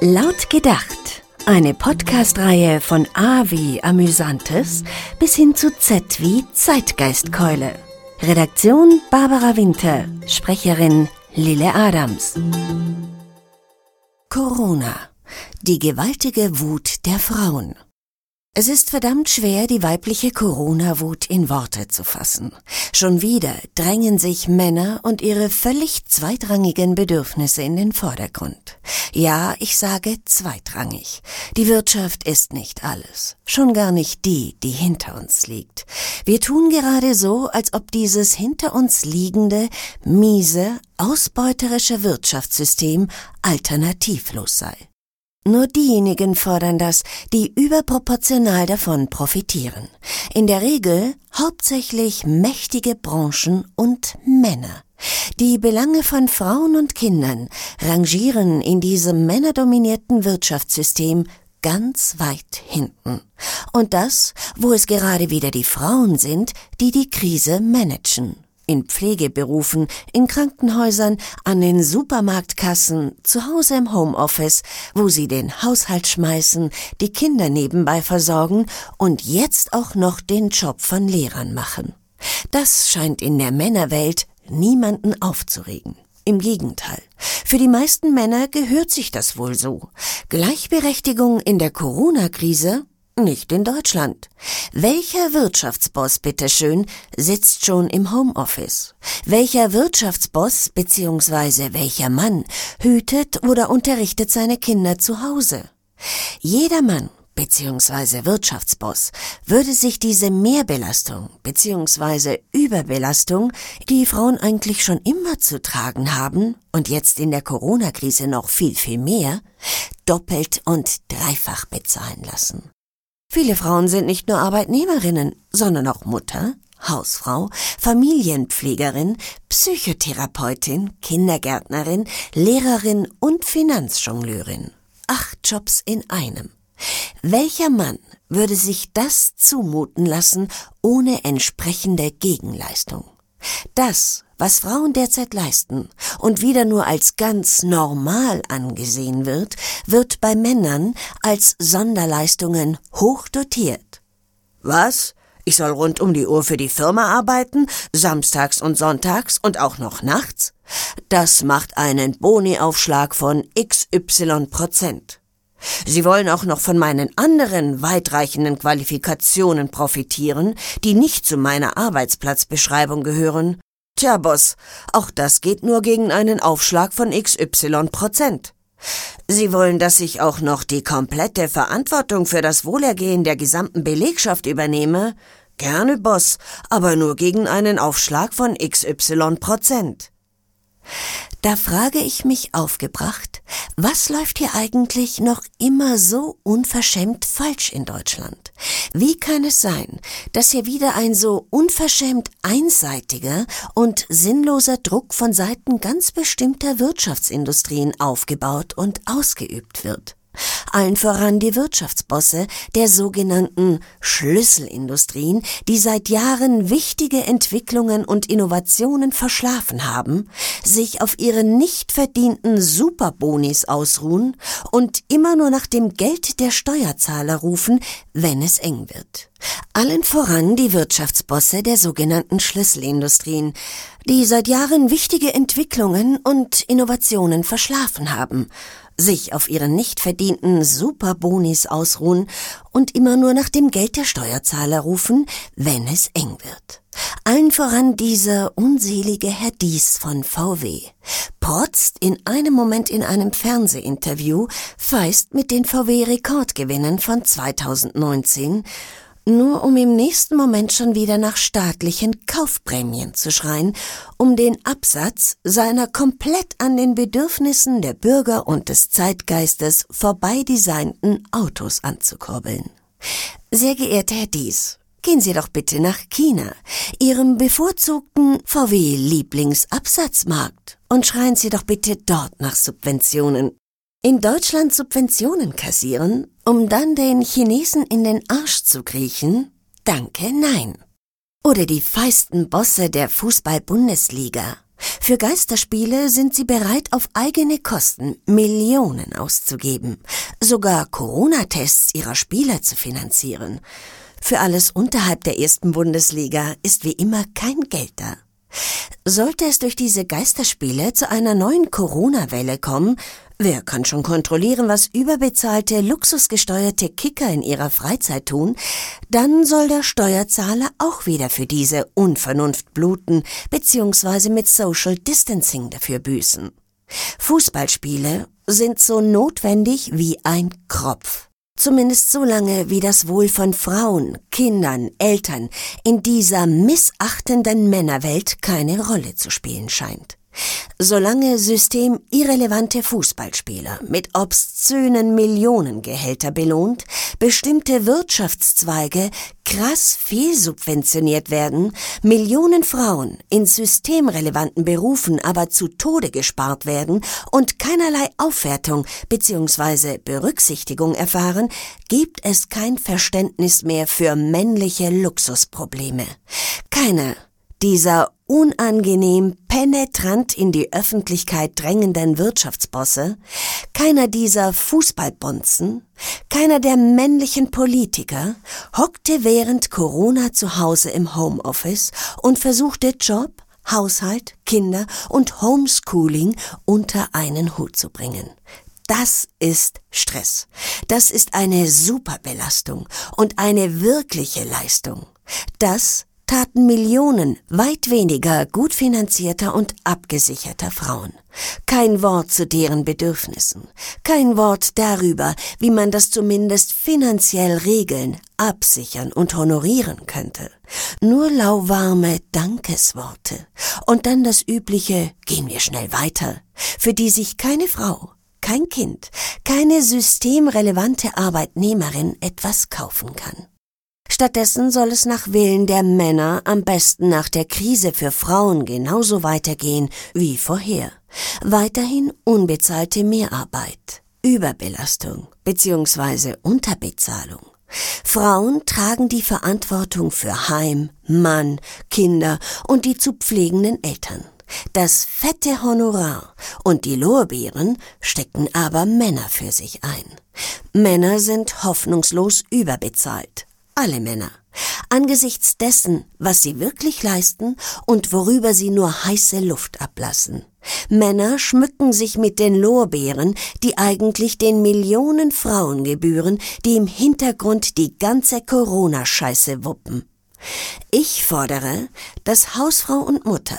Laut gedacht. Eine Podcast-Reihe von A wie Amüsantes bis hin zu Z wie Zeitgeistkeule. Redaktion Barbara Winter. Sprecherin Lille Adams. Corona. Die gewaltige Wut der Frauen. Es ist verdammt schwer, die weibliche Corona-Wut in Worte zu fassen. Schon wieder drängen sich Männer und ihre völlig zweitrangigen Bedürfnisse in den Vordergrund. Ja, ich sage zweitrangig. Die Wirtschaft ist nicht alles. Schon gar nicht die, die hinter uns liegt. Wir tun gerade so, als ob dieses hinter uns liegende, miese, ausbeuterische Wirtschaftssystem alternativlos sei. Nur diejenigen fordern das, die überproportional davon profitieren. In der Regel hauptsächlich mächtige Branchen und Männer. Die Belange von Frauen und Kindern rangieren in diesem männerdominierten Wirtschaftssystem ganz weit hinten. Und das, wo es gerade wieder die Frauen sind, die die Krise managen in Pflegeberufen, in Krankenhäusern, an den Supermarktkassen, zu Hause im Homeoffice, wo sie den Haushalt schmeißen, die Kinder nebenbei versorgen und jetzt auch noch den Job von Lehrern machen. Das scheint in der Männerwelt niemanden aufzuregen. Im Gegenteil. Für die meisten Männer gehört sich das wohl so. Gleichberechtigung in der Corona-Krise nicht in Deutschland. Welcher Wirtschaftsboss, bitteschön, sitzt schon im Homeoffice? Welcher Wirtschaftsboss bzw. welcher Mann hütet oder unterrichtet seine Kinder zu Hause? Jeder Mann bzw. Wirtschaftsboss würde sich diese Mehrbelastung bzw. Überbelastung, die Frauen eigentlich schon immer zu tragen haben und jetzt in der Corona-Krise noch viel, viel mehr, doppelt und dreifach bezahlen lassen. Viele Frauen sind nicht nur Arbeitnehmerinnen, sondern auch Mutter, Hausfrau, Familienpflegerin, Psychotherapeutin, Kindergärtnerin, Lehrerin und Finanzjongleurin. Acht Jobs in einem. Welcher Mann würde sich das zumuten lassen ohne entsprechende Gegenleistung? Das was Frauen derzeit leisten und wieder nur als ganz normal angesehen wird, wird bei Männern als Sonderleistungen hoch dotiert. Was? Ich soll rund um die Uhr für die Firma arbeiten, samstags und sonntags und auch noch nachts? Das macht einen Boni-Aufschlag von XY Prozent. Sie wollen auch noch von meinen anderen weitreichenden Qualifikationen profitieren, die nicht zu meiner Arbeitsplatzbeschreibung gehören. Tja, Boss, auch das geht nur gegen einen Aufschlag von XY Prozent. Sie wollen, dass ich auch noch die komplette Verantwortung für das Wohlergehen der gesamten Belegschaft übernehme? Gerne, Boss, aber nur gegen einen Aufschlag von XY Prozent. Da frage ich mich aufgebracht, was läuft hier eigentlich noch immer so unverschämt falsch in Deutschland? Wie kann es sein, dass hier wieder ein so unverschämt einseitiger und sinnloser Druck von Seiten ganz bestimmter Wirtschaftsindustrien aufgebaut und ausgeübt wird? Allen voran die Wirtschaftsbosse der sogenannten Schlüsselindustrien, die seit Jahren wichtige Entwicklungen und Innovationen verschlafen haben, sich auf ihre nicht verdienten Superbonis ausruhen und immer nur nach dem Geld der Steuerzahler rufen, wenn es eng wird. Allen voran die Wirtschaftsbosse der sogenannten Schlüsselindustrien, die seit Jahren wichtige Entwicklungen und Innovationen verschlafen haben sich auf ihren nicht verdienten Superbonis ausruhen und immer nur nach dem Geld der Steuerzahler rufen, wenn es eng wird. Allen voran dieser unselige Herr Dies von VW. Protzt in einem Moment in einem Fernsehinterview, feist mit den VW-Rekordgewinnen von 2019 nur um im nächsten Moment schon wieder nach staatlichen Kaufprämien zu schreien, um den Absatz seiner komplett an den Bedürfnissen der Bürger und des Zeitgeistes vorbei designten Autos anzukurbeln. Sehr geehrter Herr Dies, gehen Sie doch bitte nach China, Ihrem bevorzugten VW-Lieblingsabsatzmarkt, und schreien Sie doch bitte dort nach Subventionen. In Deutschland Subventionen kassieren um dann den Chinesen in den Arsch zu kriechen? Danke, nein. Oder die feisten Bosse der Fußball-Bundesliga. Für Geisterspiele sind sie bereit, auf eigene Kosten Millionen auszugeben, sogar Corona-Tests ihrer Spieler zu finanzieren. Für alles unterhalb der ersten Bundesliga ist wie immer kein Geld da. Sollte es durch diese Geisterspiele zu einer neuen Corona-Welle kommen, wer kann schon kontrollieren, was überbezahlte, luxusgesteuerte Kicker in ihrer Freizeit tun, dann soll der Steuerzahler auch wieder für diese Unvernunft bluten bzw. mit Social Distancing dafür büßen. Fußballspiele sind so notwendig wie ein Kropf. Zumindest so lange, wie das Wohl von Frauen, Kindern, Eltern in dieser missachtenden Männerwelt keine Rolle zu spielen scheint. Solange systemirrelevante Fußballspieler mit obszönen Millionengehälter belohnt, bestimmte Wirtschaftszweige krass fehlsubventioniert werden, Millionen Frauen in systemrelevanten Berufen aber zu Tode gespart werden und keinerlei Aufwertung bzw. Berücksichtigung erfahren, gibt es kein Verständnis mehr für männliche Luxusprobleme. Keiner dieser unangenehm penetrant in die Öffentlichkeit drängenden Wirtschaftsbosse, keiner dieser Fußballbonzen, keiner der männlichen Politiker hockte während Corona zu Hause im Homeoffice und versuchte Job, Haushalt, Kinder und Homeschooling unter einen Hut zu bringen. Das ist Stress. Das ist eine Superbelastung und eine wirkliche Leistung. Das taten Millionen weit weniger gut finanzierter und abgesicherter Frauen. Kein Wort zu deren Bedürfnissen, kein Wort darüber, wie man das zumindest finanziell regeln, absichern und honorieren könnte. Nur lauwarme Dankesworte und dann das übliche Gehen wir schnell weiter, für die sich keine Frau, kein Kind, keine systemrelevante Arbeitnehmerin etwas kaufen kann. Stattdessen soll es nach Willen der Männer am besten nach der Krise für Frauen genauso weitergehen wie vorher. Weiterhin unbezahlte Mehrarbeit, Überbelastung bzw. Unterbezahlung. Frauen tragen die Verantwortung für Heim, Mann, Kinder und die zu pflegenden Eltern. Das fette Honorar und die Lorbeeren stecken aber Männer für sich ein. Männer sind hoffnungslos überbezahlt alle Männer, angesichts dessen, was sie wirklich leisten und worüber sie nur heiße Luft ablassen. Männer schmücken sich mit den Lorbeeren, die eigentlich den Millionen Frauen gebühren, die im Hintergrund die ganze Corona-Scheiße wuppen. Ich fordere, dass Hausfrau und Mutter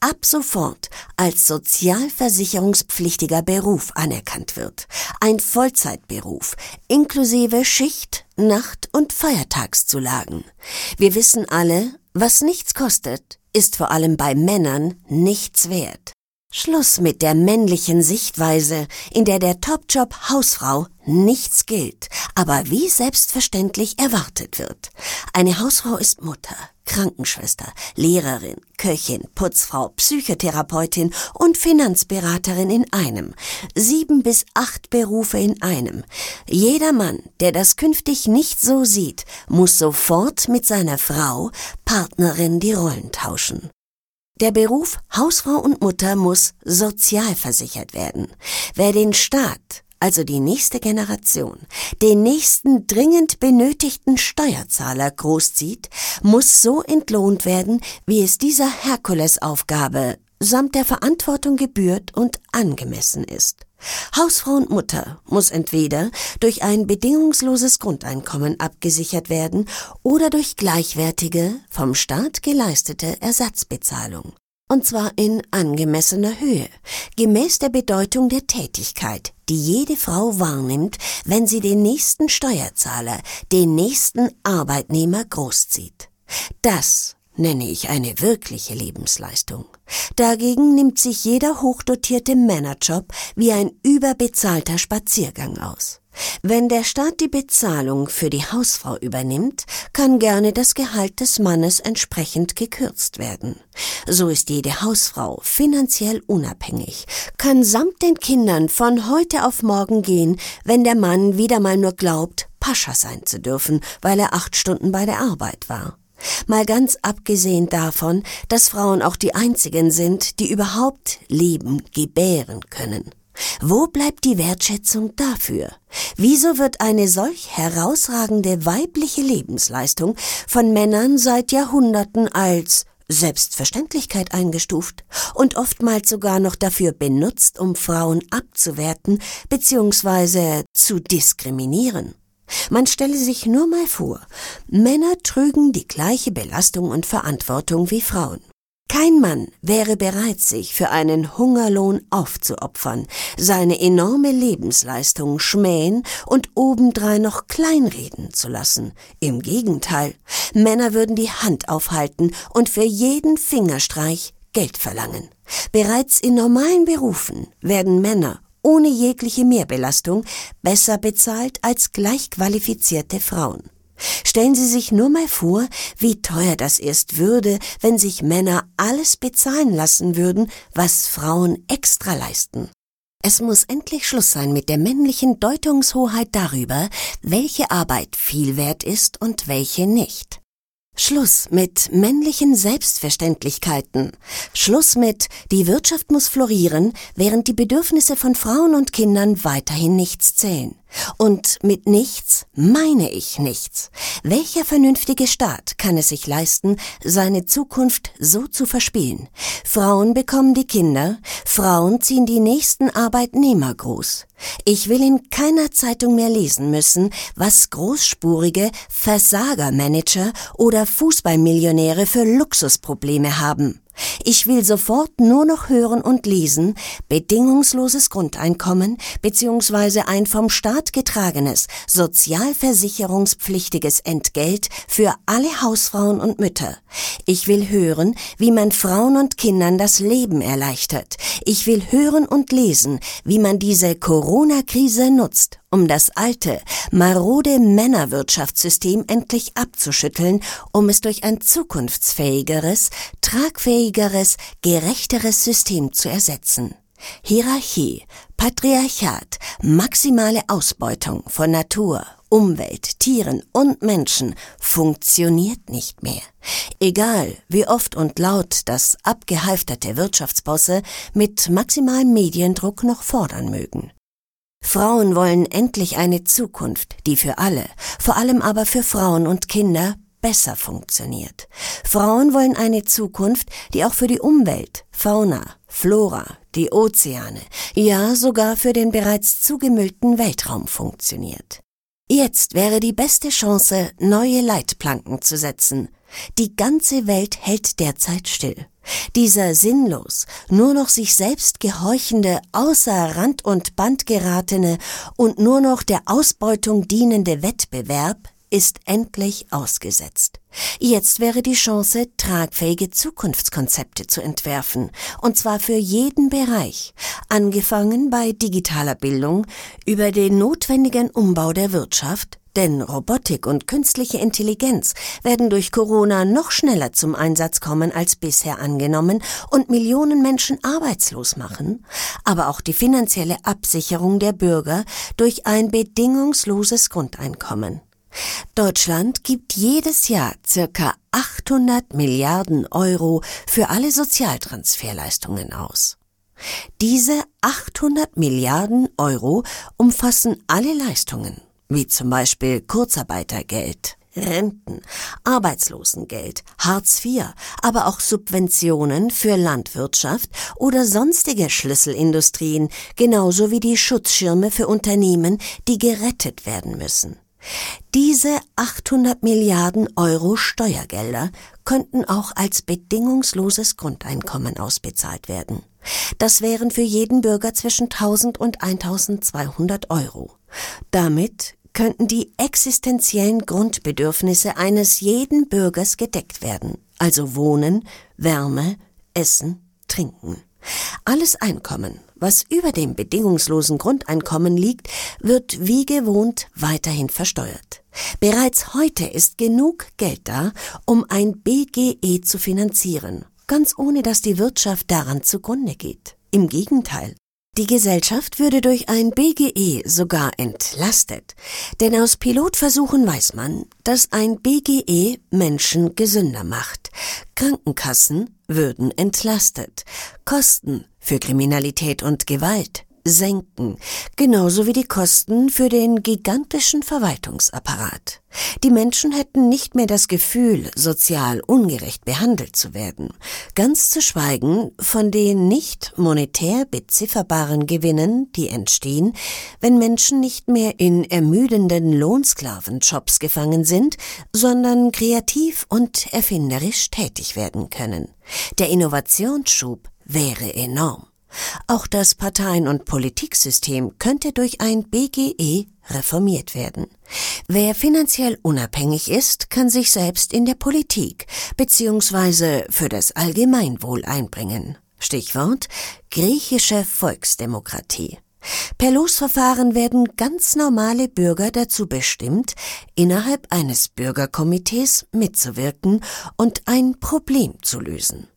ab sofort als sozialversicherungspflichtiger Beruf anerkannt wird. Ein Vollzeitberuf, inklusive Schicht, Nacht- und Feiertagszulagen. Wir wissen alle, was nichts kostet, ist vor allem bei Männern nichts wert. Schluss mit der männlichen Sichtweise, in der der Topjob Hausfrau nichts gilt, aber wie selbstverständlich erwartet wird. Eine Hausfrau ist Mutter, Krankenschwester, Lehrerin, Köchin, Putzfrau, Psychotherapeutin und Finanzberaterin in einem. Sieben bis acht Berufe in einem. Jeder Mann, der das künftig nicht so sieht, muss sofort mit seiner Frau, Partnerin die Rollen tauschen. Der Beruf Hausfrau und Mutter muss sozialversichert werden. Wer den Staat, also die nächste Generation, den nächsten dringend benötigten Steuerzahler großzieht, muss so entlohnt werden, wie es dieser Herkulesaufgabe samt der Verantwortung gebührt und angemessen ist. Hausfrau und Mutter muss entweder durch ein bedingungsloses Grundeinkommen abgesichert werden oder durch gleichwertige, vom Staat geleistete Ersatzbezahlung. Und zwar in angemessener Höhe, gemäß der Bedeutung der Tätigkeit, die jede Frau wahrnimmt, wenn sie den nächsten Steuerzahler, den nächsten Arbeitnehmer großzieht. Das nenne ich eine wirkliche Lebensleistung. Dagegen nimmt sich jeder hochdotierte Männerjob wie ein überbezahlter Spaziergang aus. Wenn der Staat die Bezahlung für die Hausfrau übernimmt, kann gerne das Gehalt des Mannes entsprechend gekürzt werden. So ist jede Hausfrau finanziell unabhängig, kann samt den Kindern von heute auf morgen gehen, wenn der Mann wieder mal nur glaubt, Pascha sein zu dürfen, weil er acht Stunden bei der Arbeit war. Mal ganz abgesehen davon, dass Frauen auch die einzigen sind, die überhaupt leben, gebären können. Wo bleibt die Wertschätzung dafür? Wieso wird eine solch herausragende weibliche Lebensleistung von Männern seit Jahrhunderten als Selbstverständlichkeit eingestuft und oftmals sogar noch dafür benutzt, um Frauen abzuwerten bzw. zu diskriminieren? Man stelle sich nur mal vor, Männer trügen die gleiche Belastung und Verantwortung wie Frauen. Kein Mann wäre bereit, sich für einen Hungerlohn aufzuopfern, seine enorme Lebensleistung schmähen und obendrein noch kleinreden zu lassen. Im Gegenteil, Männer würden die Hand aufhalten und für jeden Fingerstreich Geld verlangen. Bereits in normalen Berufen werden Männer ohne jegliche Mehrbelastung besser bezahlt als gleichqualifizierte Frauen. Stellen Sie sich nur mal vor, wie teuer das erst würde, wenn sich Männer alles bezahlen lassen würden, was Frauen extra leisten. Es muss endlich Schluss sein mit der männlichen Deutungshoheit darüber, welche Arbeit viel wert ist und welche nicht. Schluss mit männlichen Selbstverständlichkeiten. Schluss mit, die Wirtschaft muss florieren, während die Bedürfnisse von Frauen und Kindern weiterhin nichts zählen. Und mit nichts meine ich nichts. Welcher vernünftige Staat kann es sich leisten, seine Zukunft so zu verspielen? Frauen bekommen die Kinder, Frauen ziehen die nächsten Arbeitnehmer groß. Ich will in keiner Zeitung mehr lesen müssen, was großspurige Versagermanager oder Fußballmillionäre für Luxusprobleme haben. Ich will sofort nur noch hören und lesen, bedingungsloses Grundeinkommen bzw. ein vom Staat getragenes, sozialversicherungspflichtiges Entgelt für alle Hausfrauen und Mütter. Ich will hören, wie man Frauen und Kindern das Leben erleichtert. Ich will hören und lesen, wie man diese Corona-Krise nutzt, um das alte, marode Männerwirtschaftssystem endlich abzuschütteln, um es durch ein zukunftsfähigeres, tragfähigeres, gerechteres System zu ersetzen. Hierarchie, Patriarchat, maximale Ausbeutung von Natur, Umwelt, Tieren und Menschen funktioniert nicht mehr. Egal, wie oft und laut das abgehalfterte Wirtschaftsbosse mit maximalem Mediendruck noch fordern mögen. Frauen wollen endlich eine Zukunft, die für alle, vor allem aber für Frauen und Kinder, besser funktioniert. Frauen wollen eine Zukunft, die auch für die Umwelt, Fauna, Flora, die Ozeane, ja sogar für den bereits zugemüllten Weltraum funktioniert. Jetzt wäre die beste Chance, neue Leitplanken zu setzen. Die ganze Welt hält derzeit still. Dieser sinnlos, nur noch sich selbst gehorchende, außer Rand und Band geratene und nur noch der Ausbeutung dienende Wettbewerb ist endlich ausgesetzt. Jetzt wäre die Chance, tragfähige Zukunftskonzepte zu entwerfen, und zwar für jeden Bereich, angefangen bei digitaler Bildung über den notwendigen Umbau der Wirtschaft, denn Robotik und künstliche Intelligenz werden durch Corona noch schneller zum Einsatz kommen als bisher angenommen und Millionen Menschen arbeitslos machen, aber auch die finanzielle Absicherung der Bürger durch ein bedingungsloses Grundeinkommen. Deutschland gibt jedes Jahr circa 800 Milliarden Euro für alle Sozialtransferleistungen aus. Diese 800 Milliarden Euro umfassen alle Leistungen, wie zum Beispiel Kurzarbeitergeld, Renten, Arbeitslosengeld, Hartz IV, aber auch Subventionen für Landwirtschaft oder sonstige Schlüsselindustrien, genauso wie die Schutzschirme für Unternehmen, die gerettet werden müssen. Diese 800 Milliarden Euro Steuergelder könnten auch als bedingungsloses Grundeinkommen ausbezahlt werden. Das wären für jeden Bürger zwischen 1000 und 1200 Euro. Damit könnten die existenziellen Grundbedürfnisse eines jeden Bürgers gedeckt werden, also Wohnen, Wärme, Essen, Trinken. Alles Einkommen, was über dem bedingungslosen Grundeinkommen liegt, wird wie gewohnt weiterhin versteuert. Bereits heute ist genug Geld da, um ein BGE zu finanzieren, ganz ohne dass die Wirtschaft daran zugrunde geht. Im Gegenteil. Die Gesellschaft würde durch ein BGE sogar entlastet, denn aus Pilotversuchen weiß man, dass ein BGE Menschen gesünder macht. Krankenkassen würden entlastet, Kosten für Kriminalität und Gewalt senken, genauso wie die Kosten für den gigantischen Verwaltungsapparat. Die Menschen hätten nicht mehr das Gefühl, sozial ungerecht behandelt zu werden, ganz zu schweigen von den nicht monetär bezifferbaren Gewinnen, die entstehen, wenn Menschen nicht mehr in ermüdenden Lohnsklavenjobs gefangen sind, sondern kreativ und erfinderisch tätig werden können. Der Innovationsschub wäre enorm. Auch das Parteien- und Politiksystem könnte durch ein BGE reformiert werden. Wer finanziell unabhängig ist, kann sich selbst in der Politik bzw. für das Allgemeinwohl einbringen. Stichwort griechische Volksdemokratie. Per Losverfahren werden ganz normale Bürger dazu bestimmt, innerhalb eines Bürgerkomitees mitzuwirken und ein Problem zu lösen.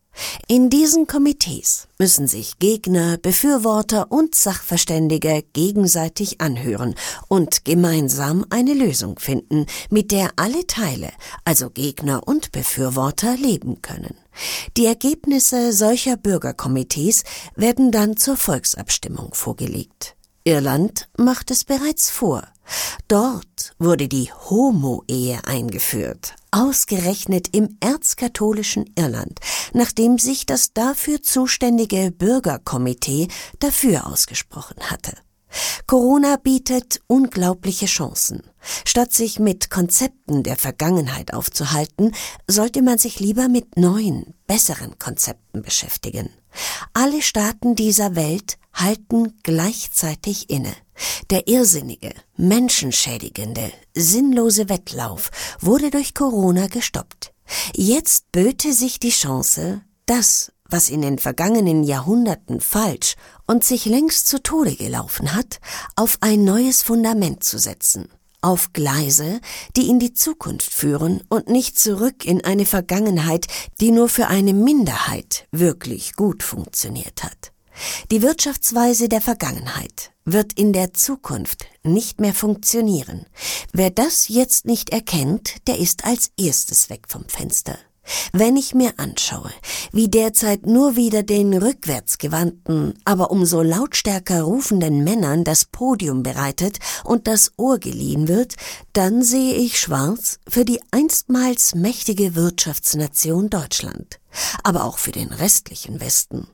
In diesen Komitees müssen sich Gegner, Befürworter und Sachverständige gegenseitig anhören und gemeinsam eine Lösung finden, mit der alle Teile, also Gegner und Befürworter, leben können. Die Ergebnisse solcher Bürgerkomitees werden dann zur Volksabstimmung vorgelegt. Irland macht es bereits vor. Dort wurde die Homo-Ehe eingeführt, ausgerechnet im erzkatholischen Irland, nachdem sich das dafür zuständige Bürgerkomitee dafür ausgesprochen hatte. Corona bietet unglaubliche Chancen. Statt sich mit Konzepten der Vergangenheit aufzuhalten, sollte man sich lieber mit neuen, besseren Konzepten beschäftigen. Alle Staaten dieser Welt halten gleichzeitig inne. Der irrsinnige, menschenschädigende, sinnlose Wettlauf wurde durch Corona gestoppt. Jetzt böte sich die Chance, das, was in den vergangenen Jahrhunderten falsch und sich längst zu Tode gelaufen hat, auf ein neues Fundament zu setzen auf Gleise, die in die Zukunft führen und nicht zurück in eine Vergangenheit, die nur für eine Minderheit wirklich gut funktioniert hat. Die Wirtschaftsweise der Vergangenheit wird in der Zukunft nicht mehr funktionieren. Wer das jetzt nicht erkennt, der ist als erstes weg vom Fenster. Wenn ich mir anschaue, wie derzeit nur wieder den rückwärtsgewandten, aber umso lautstärker rufenden Männern das Podium bereitet und das Ohr geliehen wird, dann sehe ich schwarz für die einstmals mächtige Wirtschaftsnation Deutschland, aber auch für den restlichen Westen.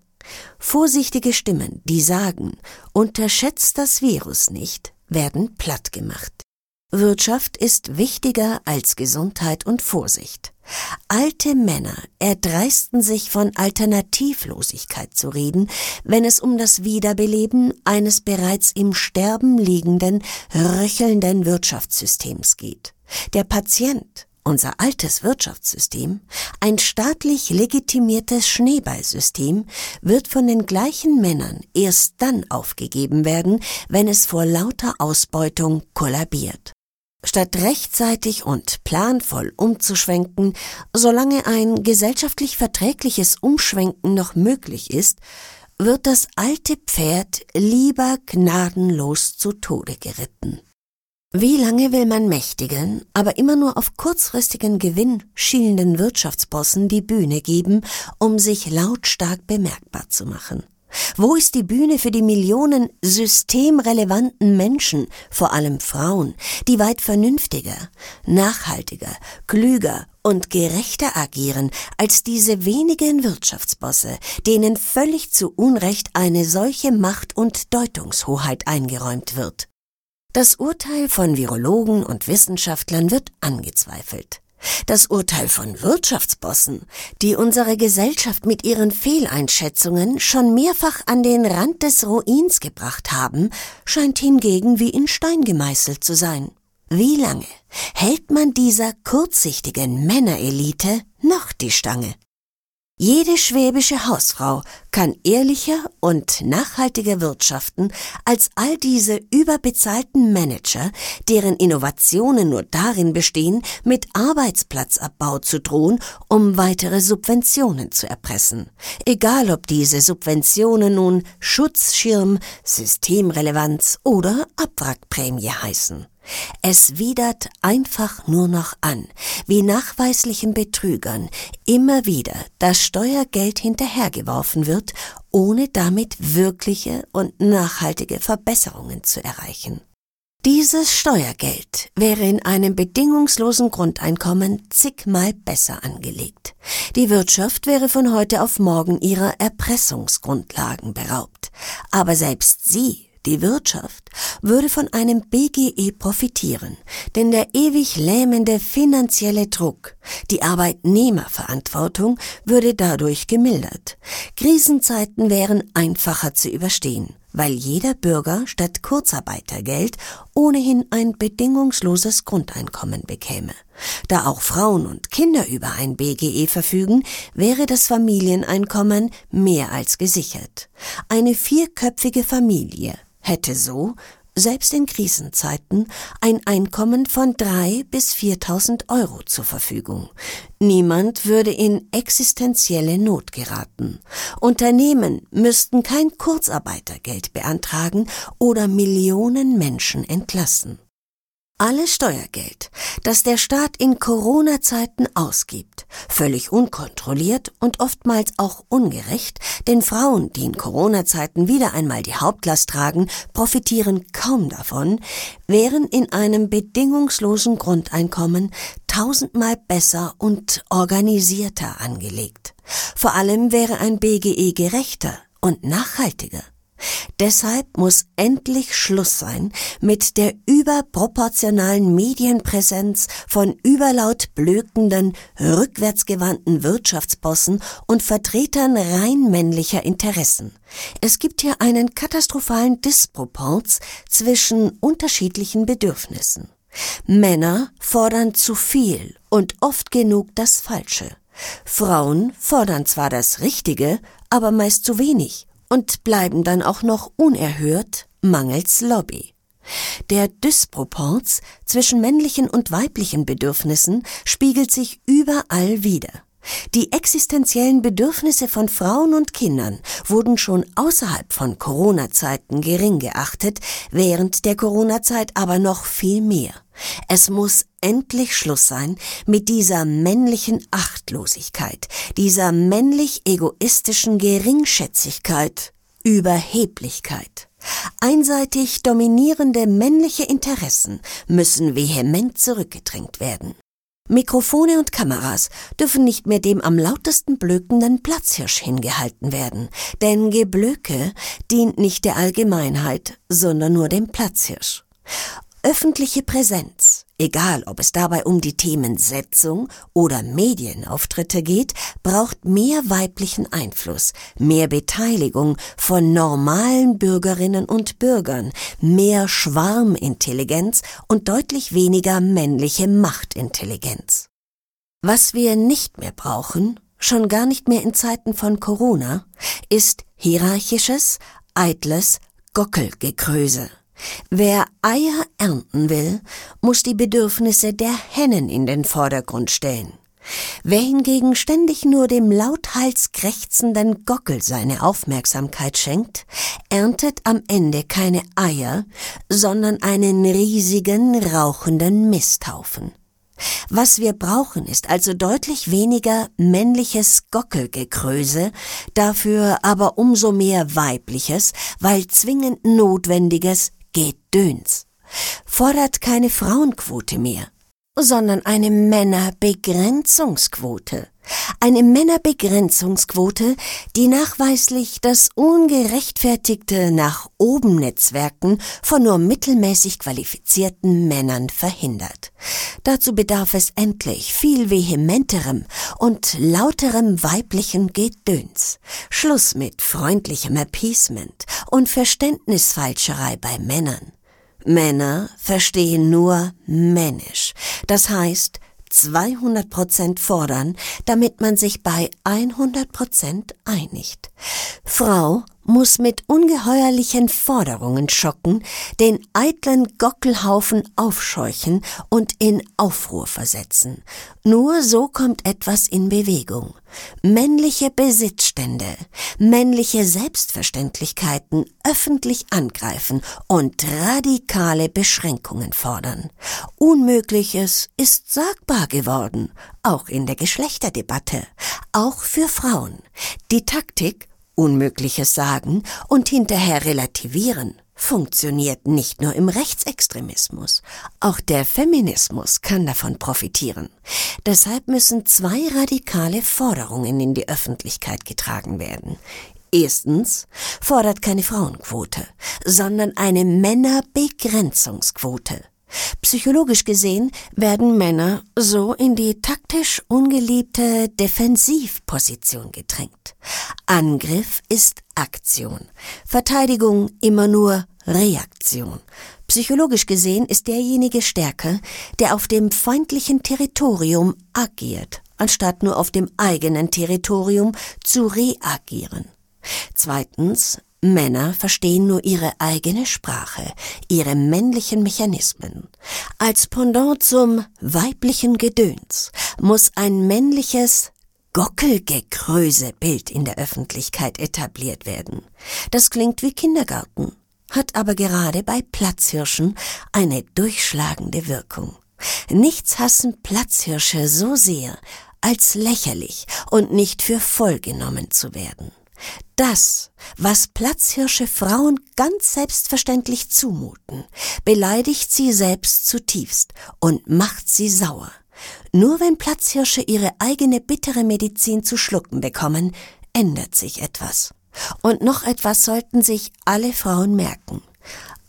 Vorsichtige Stimmen, die sagen, unterschätzt das Virus nicht, werden platt gemacht. Wirtschaft ist wichtiger als Gesundheit und Vorsicht. Alte Männer erdreisten sich von Alternativlosigkeit zu reden, wenn es um das Wiederbeleben eines bereits im Sterben liegenden, röchelnden Wirtschaftssystems geht. Der Patient, unser altes Wirtschaftssystem, ein staatlich legitimiertes Schneeballsystem, wird von den gleichen Männern erst dann aufgegeben werden, wenn es vor lauter Ausbeutung kollabiert. Statt rechtzeitig und planvoll umzuschwenken, solange ein gesellschaftlich verträgliches Umschwenken noch möglich ist, wird das alte Pferd lieber gnadenlos zu Tode geritten. Wie lange will man mächtigen, aber immer nur auf kurzfristigen Gewinn schielenden Wirtschaftsbossen die Bühne geben, um sich lautstark bemerkbar zu machen? Wo ist die Bühne für die Millionen systemrelevanten Menschen, vor allem Frauen, die weit vernünftiger, nachhaltiger, klüger und gerechter agieren als diese wenigen Wirtschaftsbosse, denen völlig zu Unrecht eine solche Macht und Deutungshoheit eingeräumt wird? Das Urteil von Virologen und Wissenschaftlern wird angezweifelt. Das Urteil von Wirtschaftsbossen, die unsere Gesellschaft mit ihren Fehleinschätzungen schon mehrfach an den Rand des Ruins gebracht haben, scheint hingegen wie in Stein gemeißelt zu sein. Wie lange hält man dieser kurzsichtigen Männerelite noch die Stange? Jede schwäbische Hausfrau kann ehrlicher und nachhaltiger wirtschaften als all diese überbezahlten Manager, deren Innovationen nur darin bestehen, mit Arbeitsplatzabbau zu drohen, um weitere Subventionen zu erpressen. Egal ob diese Subventionen nun Schutzschirm, Systemrelevanz oder Abwrackprämie heißen. Es widert einfach nur noch an, wie nachweislichen Betrügern immer wieder das Steuergeld hinterhergeworfen wird, ohne damit wirkliche und nachhaltige Verbesserungen zu erreichen. Dieses Steuergeld wäre in einem bedingungslosen Grundeinkommen zigmal besser angelegt. Die Wirtschaft wäre von heute auf morgen ihrer Erpressungsgrundlagen beraubt. Aber selbst sie die Wirtschaft würde von einem BGE profitieren, denn der ewig lähmende finanzielle Druck, die Arbeitnehmerverantwortung würde dadurch gemildert. Krisenzeiten wären einfacher zu überstehen, weil jeder Bürger statt Kurzarbeitergeld ohnehin ein bedingungsloses Grundeinkommen bekäme. Da auch Frauen und Kinder über ein BGE verfügen, wäre das Familieneinkommen mehr als gesichert. Eine vierköpfige Familie hätte so, selbst in Krisenzeiten, ein Einkommen von drei bis viertausend Euro zur Verfügung. Niemand würde in existenzielle Not geraten. Unternehmen müssten kein Kurzarbeitergeld beantragen oder Millionen Menschen entlassen. Alles Steuergeld, das der Staat in Corona-Zeiten ausgibt, völlig unkontrolliert und oftmals auch ungerecht, denn Frauen, die in Corona-Zeiten wieder einmal die Hauptlast tragen, profitieren kaum davon, wären in einem bedingungslosen Grundeinkommen tausendmal besser und organisierter angelegt. Vor allem wäre ein BGE gerechter und nachhaltiger. Deshalb muss endlich Schluss sein mit der überproportionalen Medienpräsenz von überlaut blökenden, rückwärtsgewandten Wirtschaftsbossen und Vertretern rein männlicher Interessen. Es gibt hier einen katastrophalen Disproporz zwischen unterschiedlichen Bedürfnissen. Männer fordern zu viel und oft genug das Falsche. Frauen fordern zwar das Richtige, aber meist zu wenig und bleiben dann auch noch unerhört mangels Lobby. Der Dysproporz zwischen männlichen und weiblichen Bedürfnissen spiegelt sich überall wider. Die existenziellen Bedürfnisse von Frauen und Kindern wurden schon außerhalb von Corona-Zeiten gering geachtet, während der Corona-Zeit aber noch viel mehr. Es muss endlich Schluss sein mit dieser männlichen Achtlosigkeit, dieser männlich egoistischen Geringschätzigkeit, Überheblichkeit. Einseitig dominierende männliche Interessen müssen vehement zurückgedrängt werden. Mikrofone und Kameras dürfen nicht mehr dem am lautesten blökenden Platzhirsch hingehalten werden, denn Geblöke dient nicht der Allgemeinheit, sondern nur dem Platzhirsch. Öffentliche Präsenz, egal ob es dabei um die Themen Setzung oder Medienauftritte geht, braucht mehr weiblichen Einfluss, mehr Beteiligung von normalen Bürgerinnen und Bürgern, mehr Schwarmintelligenz und deutlich weniger männliche Machtintelligenz. Was wir nicht mehr brauchen, schon gar nicht mehr in Zeiten von Corona, ist hierarchisches, eitles Gockelgekröse. Wer Eier ernten will, muss die Bedürfnisse der Hennen in den Vordergrund stellen. Wer hingegen ständig nur dem lauthals krächzenden Gockel seine Aufmerksamkeit schenkt, erntet am Ende keine Eier, sondern einen riesigen, rauchenden Misthaufen. Was wir brauchen, ist also deutlich weniger männliches Gockelgekröse, dafür aber umso mehr weibliches, weil zwingend notwendiges Gedöns. Fordert keine Frauenquote mehr, sondern eine Männerbegrenzungsquote. Eine Männerbegrenzungsquote, die nachweislich das ungerechtfertigte nach oben Netzwerken von nur mittelmäßig qualifizierten Männern verhindert. Dazu bedarf es endlich viel vehementerem und lauterem weiblichen Gedöns. Schluss mit freundlichem Appeasement und Verständnisfalscherei bei Männern. Männer verstehen nur männisch, das heißt 200 Prozent fordern, damit man sich bei 100 Prozent einigt. Frau muss mit ungeheuerlichen Forderungen schocken, den eitlen Gockelhaufen aufscheuchen und in Aufruhr versetzen. Nur so kommt etwas in Bewegung. Männliche Besitzstände, männliche Selbstverständlichkeiten öffentlich angreifen und radikale Beschränkungen fordern. Unmögliches ist sagbar geworden, auch in der Geschlechterdebatte, auch für Frauen. Die Taktik Unmögliches sagen und hinterher relativieren funktioniert nicht nur im Rechtsextremismus, auch der Feminismus kann davon profitieren. Deshalb müssen zwei radikale Forderungen in die Öffentlichkeit getragen werden. Erstens fordert keine Frauenquote, sondern eine Männerbegrenzungsquote. Psychologisch gesehen werden Männer so in die taktisch ungeliebte Defensivposition gedrängt. Angriff ist Aktion, Verteidigung immer nur Reaktion. Psychologisch gesehen ist derjenige stärker, der auf dem feindlichen Territorium agiert, anstatt nur auf dem eigenen Territorium zu reagieren. Zweitens Männer verstehen nur ihre eigene Sprache, ihre männlichen Mechanismen. Als Pendant zum weiblichen Gedöns muss ein männliches Gockelgekröse-Bild in der Öffentlichkeit etabliert werden. Das klingt wie Kindergarten, hat aber gerade bei Platzhirschen eine durchschlagende Wirkung. Nichts hassen Platzhirsche so sehr, als lächerlich und nicht für voll genommen zu werden. Das, was Platzhirsche Frauen ganz selbstverständlich zumuten, beleidigt sie selbst zutiefst und macht sie sauer. Nur wenn Platzhirsche ihre eigene bittere Medizin zu schlucken bekommen, ändert sich etwas. Und noch etwas sollten sich alle Frauen merken.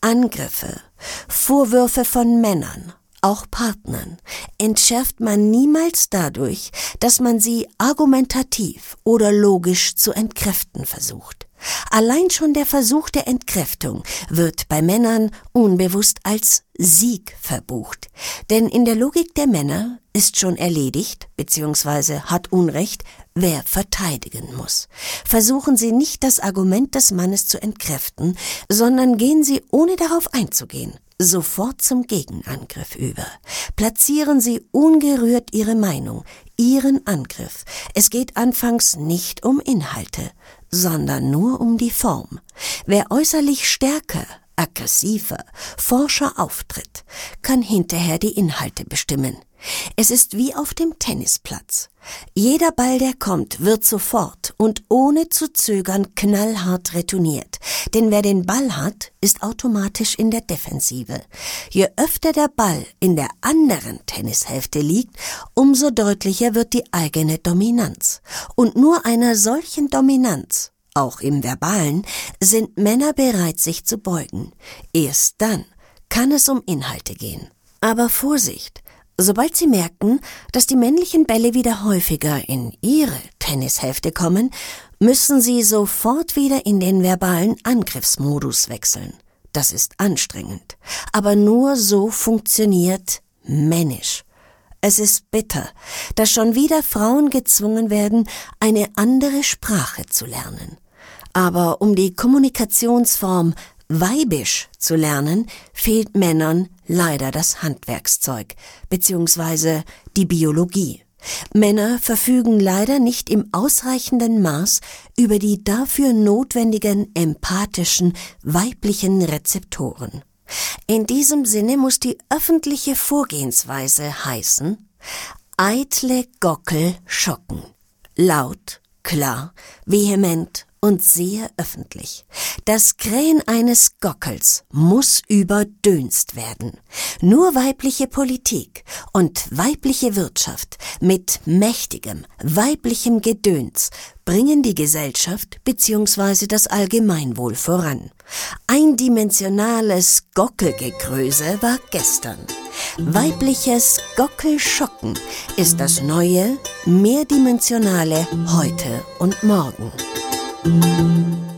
Angriffe, Vorwürfe von Männern, auch Partnern, entschärft man niemals dadurch, dass man sie argumentativ oder logisch zu entkräften versucht. Allein schon der Versuch der Entkräftung wird bei Männern unbewusst als Sieg verbucht. Denn in der Logik der Männer ist schon erledigt bzw. hat Unrecht, wer verteidigen muss. Versuchen Sie nicht das Argument des Mannes zu entkräften, sondern gehen Sie ohne darauf einzugehen sofort zum Gegenangriff über. Platzieren Sie ungerührt Ihre Meinung, Ihren Angriff. Es geht anfangs nicht um Inhalte, sondern nur um die Form. Wer äußerlich stärker, aggressiver, forscher auftritt, kann hinterher die Inhalte bestimmen. Es ist wie auf dem Tennisplatz. Jeder Ball, der kommt, wird sofort und ohne zu zögern knallhart retourniert. Denn wer den Ball hat, ist automatisch in der Defensive. Je öfter der Ball in der anderen Tennishälfte liegt, umso deutlicher wird die eigene Dominanz. Und nur einer solchen Dominanz, auch im Verbalen, sind Männer bereit, sich zu beugen. Erst dann kann es um Inhalte gehen. Aber Vorsicht! Sobald sie merken, dass die männlichen Bälle wieder häufiger in ihre Tennishälfte kommen, müssen sie sofort wieder in den verbalen Angriffsmodus wechseln. Das ist anstrengend, aber nur so funktioniert männisch. Es ist bitter, dass schon wieder Frauen gezwungen werden, eine andere Sprache zu lernen. Aber um die Kommunikationsform weibisch zu lernen, fehlt Männern leider das Handwerkszeug bzw. die Biologie. Männer verfügen leider nicht im ausreichenden Maß über die dafür notwendigen empathischen weiblichen Rezeptoren. In diesem Sinne muss die öffentliche Vorgehensweise heißen, eitle Gockel schocken. Laut, klar, vehement und sehr öffentlich. Das Krähen eines Gockels muss überdönst werden. Nur weibliche Politik und weibliche Wirtschaft mit mächtigem weiblichem Gedöns bringen die Gesellschaft bzw. das Allgemeinwohl voran. Eindimensionales Gockelgegröse war gestern. Weibliches Gockelschocken ist das neue, mehrdimensionale heute und morgen. Música